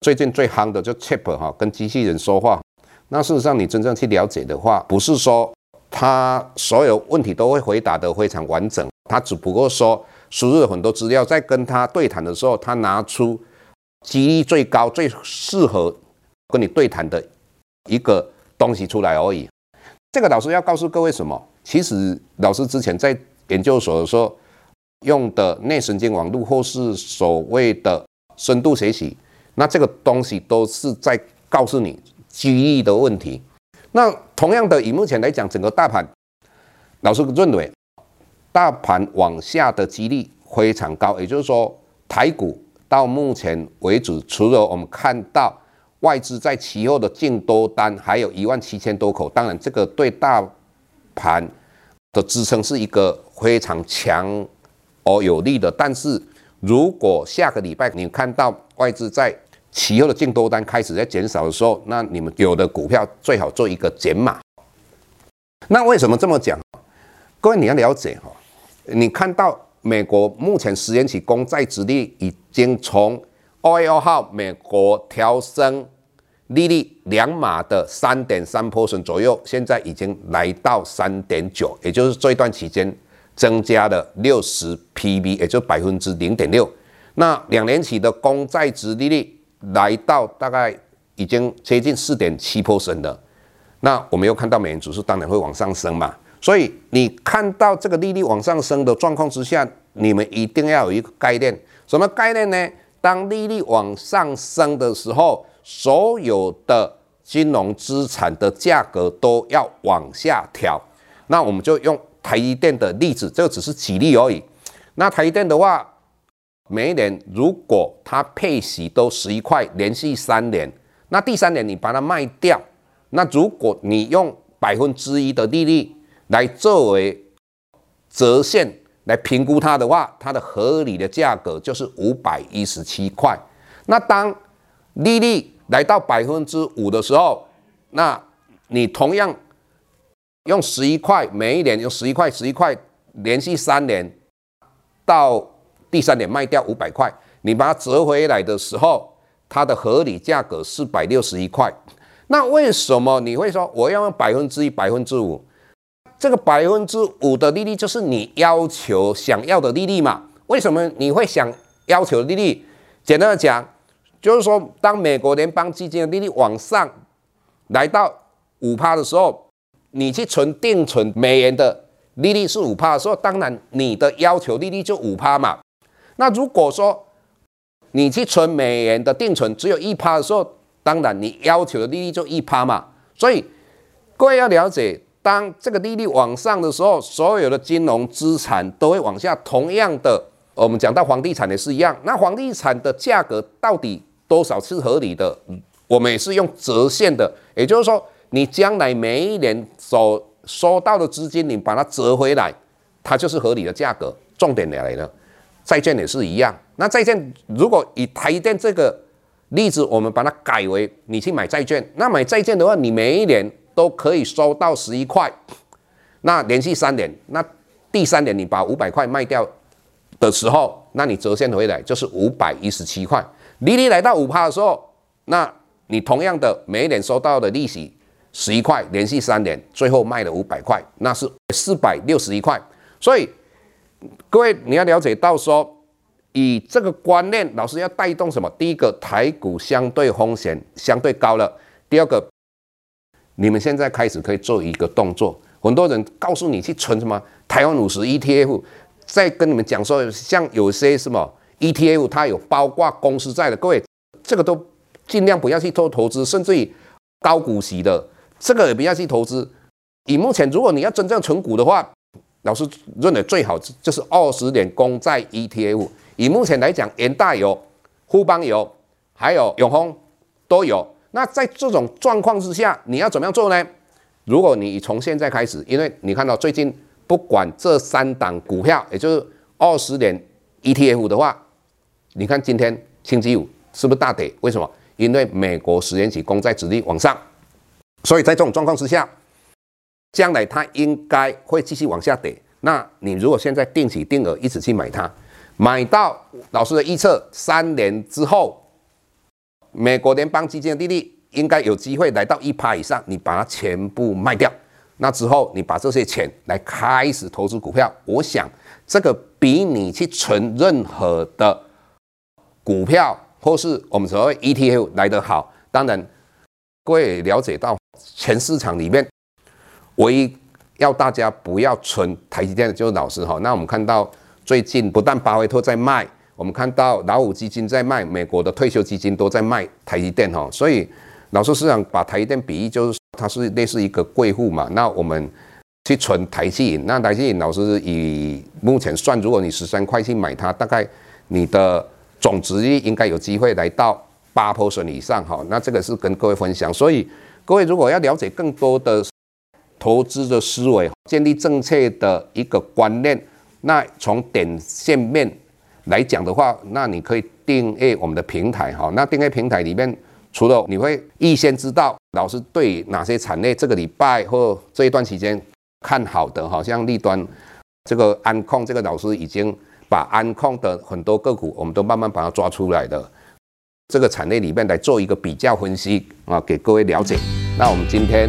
最近最夯的就 Chat 哈，跟机器人说话。那事实上，你真正去了解的话，不是说他所有问题都会回答得非常完整，他只不过说输入了很多资料，在跟他对谈的时候，他拿出几率最高、最适合跟你对谈的一个东西出来而已。这个老师要告诉各位什么？其实老师之前在研究所的时候用的内神经网络，或是所谓的深度学习。那这个东西都是在告诉你机遇的问题。那同样的，以目前来讲，整个大盘，老师认为，大盘往下的几率非常高。也就是说，台股到目前为止，除了我们看到外资在期后的净多单还有一万七千多口，当然这个对大盘的支撑是一个非常强而有力的。但是如果下个礼拜你看到外资在其后的净多单开始在减少的时候，那你们有的股票最好做一个减码。那为什么这么讲？各位你要了解哈，你看到美国目前十年期公债殖利率已经从二月二号美国调升利率两码的三点三 p e r n 左右，现在已经来到三点九，也就是这一段期间增加了六十 pb，也就百分之零点六。那两年期的公债殖利率。来到大概已经接近四点七 percent 了，那我们又看到美元指数当然会往上升嘛，所以你看到这个利率往上升的状况之下，你们一定要有一个概念，什么概念呢？当利率往上升的时候，所有的金融资产的价格都要往下调。那我们就用台积电的例子，这个只是举例而已。那台积电的话。每一年，如果它配息都十一块，连续三年，那第三年你把它卖掉，那如果你用百分之一的利率来作为折现来评估它的话，它的合理的价格就是五百一十七块。那当利率来到百分之五的时候，那你同样用十一块，每一年用十一块，十一块连续三年到。第三点卖掉五百块，你把它折回来的时候，它的合理价格四百六十一块。那为什么你会说我要用百分之一、百分之五？这个百分之五的利率就是你要求想要的利率嘛？为什么你会想要求利率？简单的讲，就是说，当美国联邦基金的利率往上来到五趴的时候，你去存定存美元的利率是五趴的时候，当然你的要求利率就五趴嘛。那如果说你去存美元的定存只有一趴的时候，当然你要求的利率就一趴嘛。所以各位要了解，当这个利率往上的时候，所有的金融资产都会往下。同样的，我们讲到房地产也是一样。那房地产的价格到底多少是合理的？我们也是用折现的，也就是说，你将来每一年所收到的资金，你把它折回来，它就是合理的价格。重点来了。债券也是一样，那债券如果以台积电这个例子，我们把它改为你去买债券，那买债券的话，你每一年都可以收到十一块，那连续三年，那第三年你把五百块卖掉的时候，那你折现回来就是五百一十七块。利率来到五趴的时候，那你同样的每一年收到的利息十一块，连续三年，最后卖了五百块，那是四百六十一块，所以。各位，你要了解到说，以这个观念，老师要带动什么？第一个，台股相对风险相对高了；第二个，你们现在开始可以做一个动作，很多人告诉你去存什么？台湾五十 ETF，再跟你们讲说，像有些什么 ETF，它有包括公司债的，各位这个都尽量不要去做投资，甚至于高股息的。这个也不要去投资。以目前，如果你要真正存股的话，老师认为最好就是二十年公债 ETF。以目前来讲，元大有，富邦有，还有永丰都有。那在这种状况之下，你要怎么样做呢？如果你从现在开始，因为你看到最近不管这三档股票，也就是二十年 ETF 的话，你看今天星期五是不是大跌？为什么？因为美国十年期公债殖利率往上，所以在这种状况之下，将来它应该会继续往下跌。那你如果现在定期定额一直去买它，买到老师的预测，三年之后，美国联邦基金的利率。应该有机会来到一趴以上，你把它全部卖掉，那之后你把这些钱来开始投资股票，我想这个比你去存任何的股票或是我们所谓 ETF 来得好。当然，各位了解到全市场里面唯一要大家不要存台积电的就是老师哈。那我们看到最近不但巴菲特在卖，我们看到老五基金在卖，美国的退休基金都在卖台积电哈，所以。老师是想把台积电比喻，就是它是类似一个贵妇嘛。那我们去存台积银，那台积银老师以目前算，如果你十三块去买它，大概你的总值率应该有机会来到八波损以上哈。那这个是跟各位分享，所以各位如果要了解更多的投资的思维，建立正确的一个观念，那从点线面来讲的话，那你可以订阅我们的平台哈。那订阅平台里面。除了你会预先知道老师对哪些产业这个礼拜或这一段期间看好的，好像立端这个安控，这个老师已经把安控的很多个股，我们都慢慢把它抓出来的这个产业里面来做一个比较分析啊，给各位了解。那我们今天